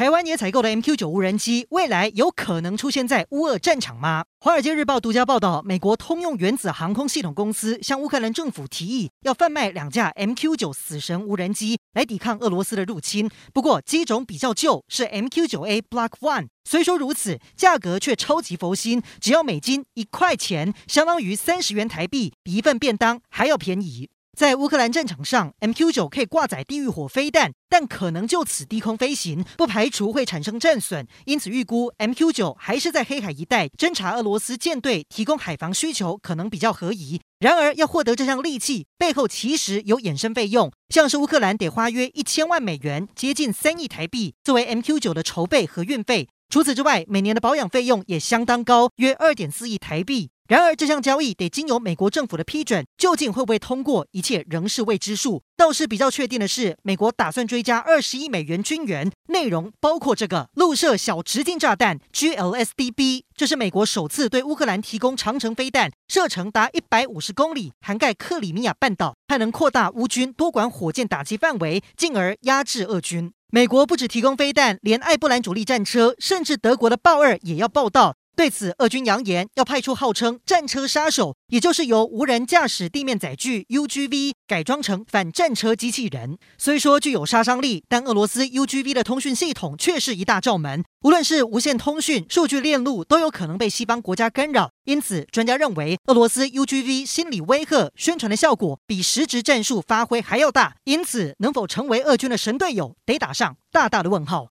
台湾也采购的 MQ 九无人机，未来有可能出现在乌俄战场吗？《华尔街日报》独家报道，美国通用原子航空系统公司向乌克兰政府提议，要贩卖两架 MQ 九死神无人机来抵抗俄罗斯的入侵。不过机种比较旧，是 MQ 九 A Block One。虽说如此，价格却超级佛心，只要美金一块钱，相当于三十元台币，比一份便当还要便宜。在乌克兰战场上，MQ 九可以挂载地狱火飞弹，但可能就此低空飞行，不排除会产生战损。因此，预估 MQ 九还是在黑海一带侦察俄罗斯舰队，提供海防需求可能比较合宜。然而，要获得这项利器，背后其实有衍生费用，像是乌克兰得花约一千万美元，接近三亿台币，作为 MQ 九的筹备和运费。除此之外，每年的保养费用也相当高，约二点四亿台币。然而，这项交易得经由美国政府的批准，究竟会不会通过，一切仍是未知数。倒是比较确定的是，美国打算追加二十亿美元军援，内容包括这个陆射小直径炸弹 GLSDB，这是美国首次对乌克兰提供长程飞弹，射程达一百五十公里，涵盖克里米亚半岛，还能扩大乌军多管火箭打击范围，进而压制俄军。美国不只提供飞弹，连艾布兰主力战车，甚至德国的豹二也要报道。对此，俄军扬言要派出号称“战车杀手”，也就是由无人驾驶地面载具 UGV 改装成反战车机器人。虽说具有杀伤力，但俄罗斯 UGV 的通讯系统却是一大罩门，无论是无线通讯、数据链路，都有可能被西方国家干扰。因此，专家认为，俄罗斯 UGV 心理威吓、宣传的效果比实质战术发挥还要大。因此，能否成为俄军的神队友，得打上大大的问号。